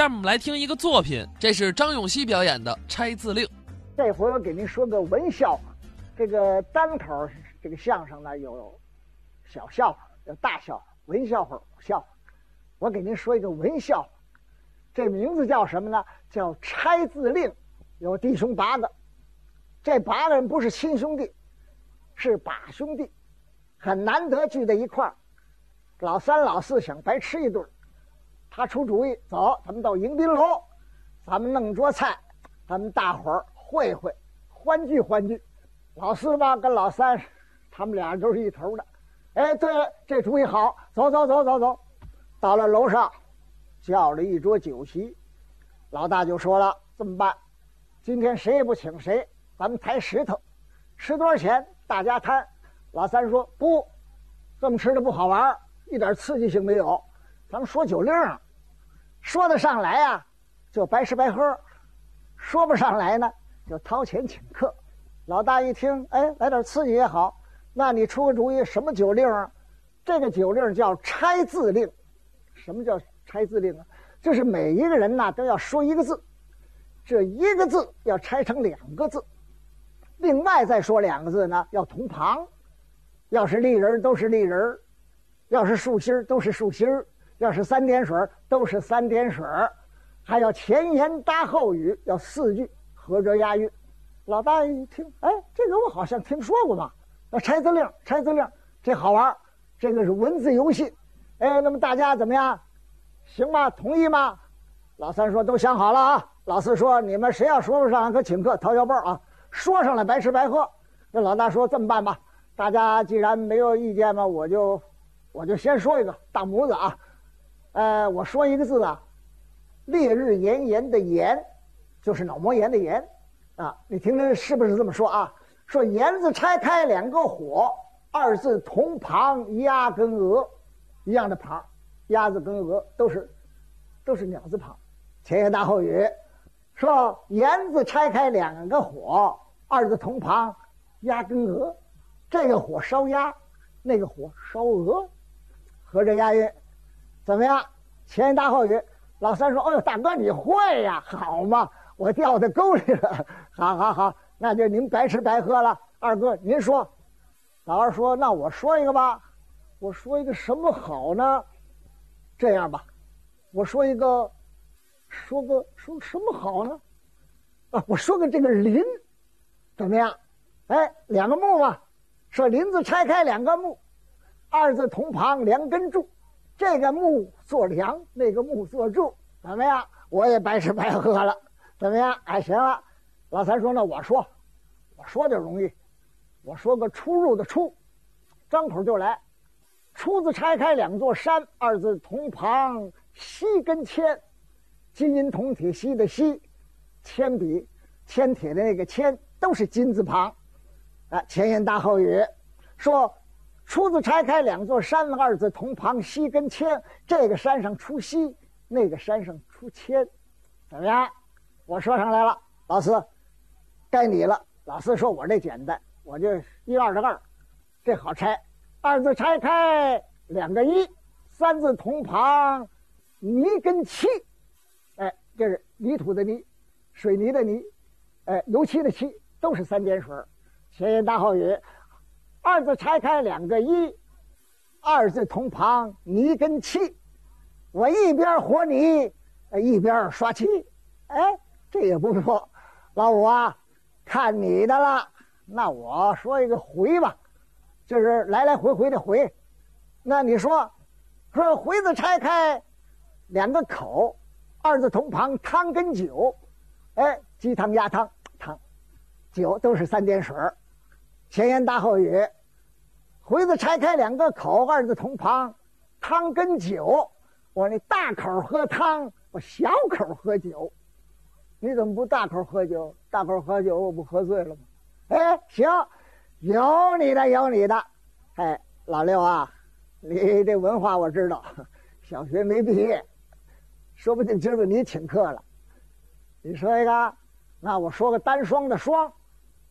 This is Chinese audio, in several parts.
下面我们来听一个作品，这是张永熙表演的《拆字令》。这回我给您说个文笑话，这个单头这个相声呢有小笑话，有大笑话，文笑话、武笑话。我给您说一个文笑话，这名字叫什么呢？叫拆字令。有弟兄八个，这八个人不是亲兄弟，是把兄弟，很难得聚在一块儿。老三、老四想白吃一顿，他出主意，走，咱们到迎宾楼，咱们弄桌菜，咱们大伙儿会会，欢聚欢聚。老四吧跟老三，他们俩都是一头的。哎，对了，这主意好，走走走走走，到了楼上，叫了一桌酒席。老大就说了：“这么办？今天谁也不请谁，咱们抬石头，吃多少钱大家摊。”老三说：“不，这么吃的不好玩。”一点刺激性没有，咱们说酒令，说得上来呀，就白吃白喝；说不上来呢，就掏钱请客。老大一听，哎，来点刺激也好，那你出个主意，什么酒令啊？这个酒令叫拆字令。什么叫拆字令啊？就是每一个人呐都要说一个字，这一个字要拆成两个字，另外再说两个字呢要同旁，要是立人都是立人。要是竖心儿都是竖心儿，要是三点水都是三点水儿，还要前言搭后语，要四句合辙押韵。老大一听，哎，这个我好像听说过嘛。那拆字令，拆字令，这好玩，这个是文字游戏。哎，那么大家怎么样？行吗？同意吗？老三说都想好了啊。老四说你们谁要说不上，可请客掏腰包啊。说上来白吃白喝。那老大说这么办吧，大家既然没有意见嘛，我就。我就先说一个大拇子啊，呃，我说一个字啊，烈日炎炎的炎，就是脑膜炎的炎，啊，你听听是不是这么说啊？说炎字拆开两个火，二字同旁鸭跟鹅，一样的旁，鸭子跟鹅都是都是鸟字旁，前言大后语，说言字拆开两个火，二字同旁鸭跟鹅，这个火烧鸭，那个火烧鹅。合着押韵，怎么样？前言搭后语。老三说：“哎呦，大哥你会呀？好嘛，我掉在沟里了。好好好，那就您白吃白喝了。二哥您说。”老二说：“那我说一个吧。我说一个什么好呢？这样吧，我说一个，说个说什么好呢？啊，我说个这个林，怎么样？哎，两个木嘛，说林子拆开两个木。”二字同旁两根柱，这个木做梁，那个木做柱，怎么样？我也白吃白喝了，怎么样？哎，行了。老三说：“那我说，我说就容易，我说个出入的出，张口就来。出字拆开两座山，二字同旁锡跟铅，金银铜铁锡的锡，铅笔铅铁的那个铅，都是金字旁。啊，前言大后语，说。”初字拆开两座山，二字同旁西跟千，这个山上出西，那个山上出千，怎么样？我说上来了，老四，该你了。老四说：“我这简单，我就一二的二，这好拆。二字拆开两个一，三字同旁泥跟漆，哎，这是泥土的泥，水泥的泥，哎，油漆的漆，都是三点水。前言大后语。”二字拆开两个一，二字同旁泥跟漆，我一边和泥，一边刷漆，哎，这也不错。老五啊，看你的了。那我说一个回吧，就是来来回回的回。那你说，说回字拆开两个口，二字同旁汤跟酒，哎，鸡汤鸭汤汤，酒都是三点水前言搭后语，回字拆开两个口，二字同旁，汤跟酒。我那大口喝汤，我小口喝酒。你怎么不大口喝酒？大口喝酒，我不喝醉了吗？哎，行，有你的，有你的。哎，老六啊，你这文化我知道，小学没毕业，说不定今儿你请客了。你说一个，那我说个单双的双，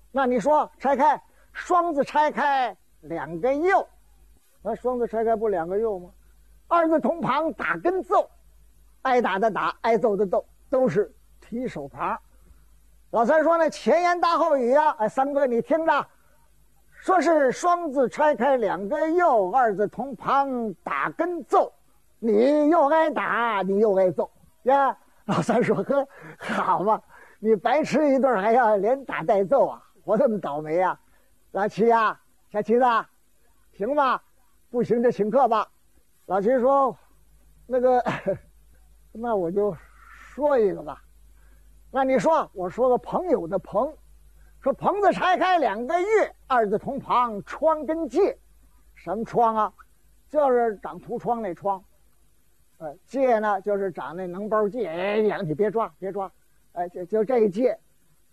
那你说拆开。双字拆开两个又，那双字拆开不两个又吗？二字同旁打根奏，挨打的打，挨揍的揍，都是提手旁。老三说呢，前言大后语呀，哎，三哥你听着，说是双字拆开两个又，二字同旁打跟揍，你又挨打，你又挨揍呀。老三说呵，好嘛，你白吃一顿还要连打带揍啊，我这么倒霉呀。老七呀，小七子，行吧，不行就请客吧。老七说，那个，那我就说一个吧。那你说，我说个朋友的朋，说棚子拆开两个月，二字同旁窗跟界，什么窗啊？就是长图窗那窗。呃，界呢，就是长那脓包疥。哎，两你别抓，别抓。哎，就就这一界。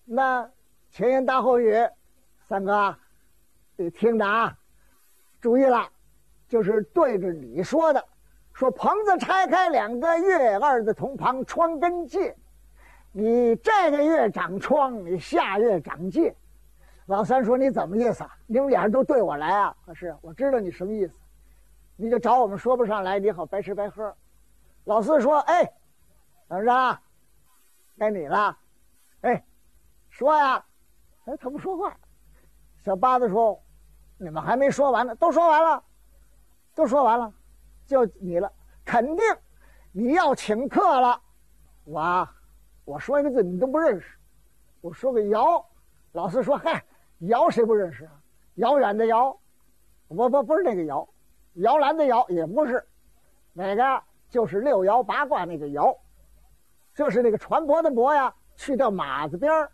那前言大后语，三哥，得听着啊，注意了，就是对着你说的。说棚子拆开两个月，二字同旁窗跟界。你这个月长疮，你下月长疥。老三说：“你怎么意思啊？你们俩人都对我来啊？”可是我知道你什么意思，你就找我们说不上来，你好白吃白喝。老四说：“哎，怎么着？该你了。哎，说呀。哎，他不说话。小八子说：你们还没说完呢，都说完了，都说完了，就你了。肯定你要请客了，我。”我说一个字你都不认识，我说个遥，老四说嗨，遥谁不认识啊？遥远的遥，不不不是那个遥，摇篮的摇也不是，哪个就是六爻八卦那个爻，就是那个船舶的舶呀，去掉马字边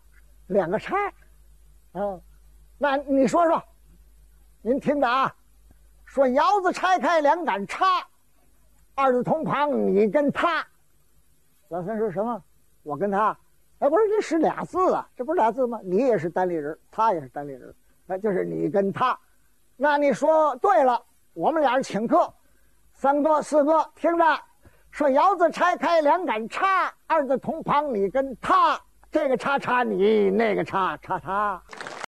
两个叉，啊，那你说说，您听着啊，说窑子拆开两杆叉，二字同旁你跟他，老三说什么？我跟他，哎，不是这是俩字啊，这不是俩字吗？你也是单立人，他也是单立人，那就是你跟他。那你说对了，我们俩人请客，三哥四哥听着，说窑子拆开两杆叉，二字同旁你跟他，这个叉叉你，那个叉叉他。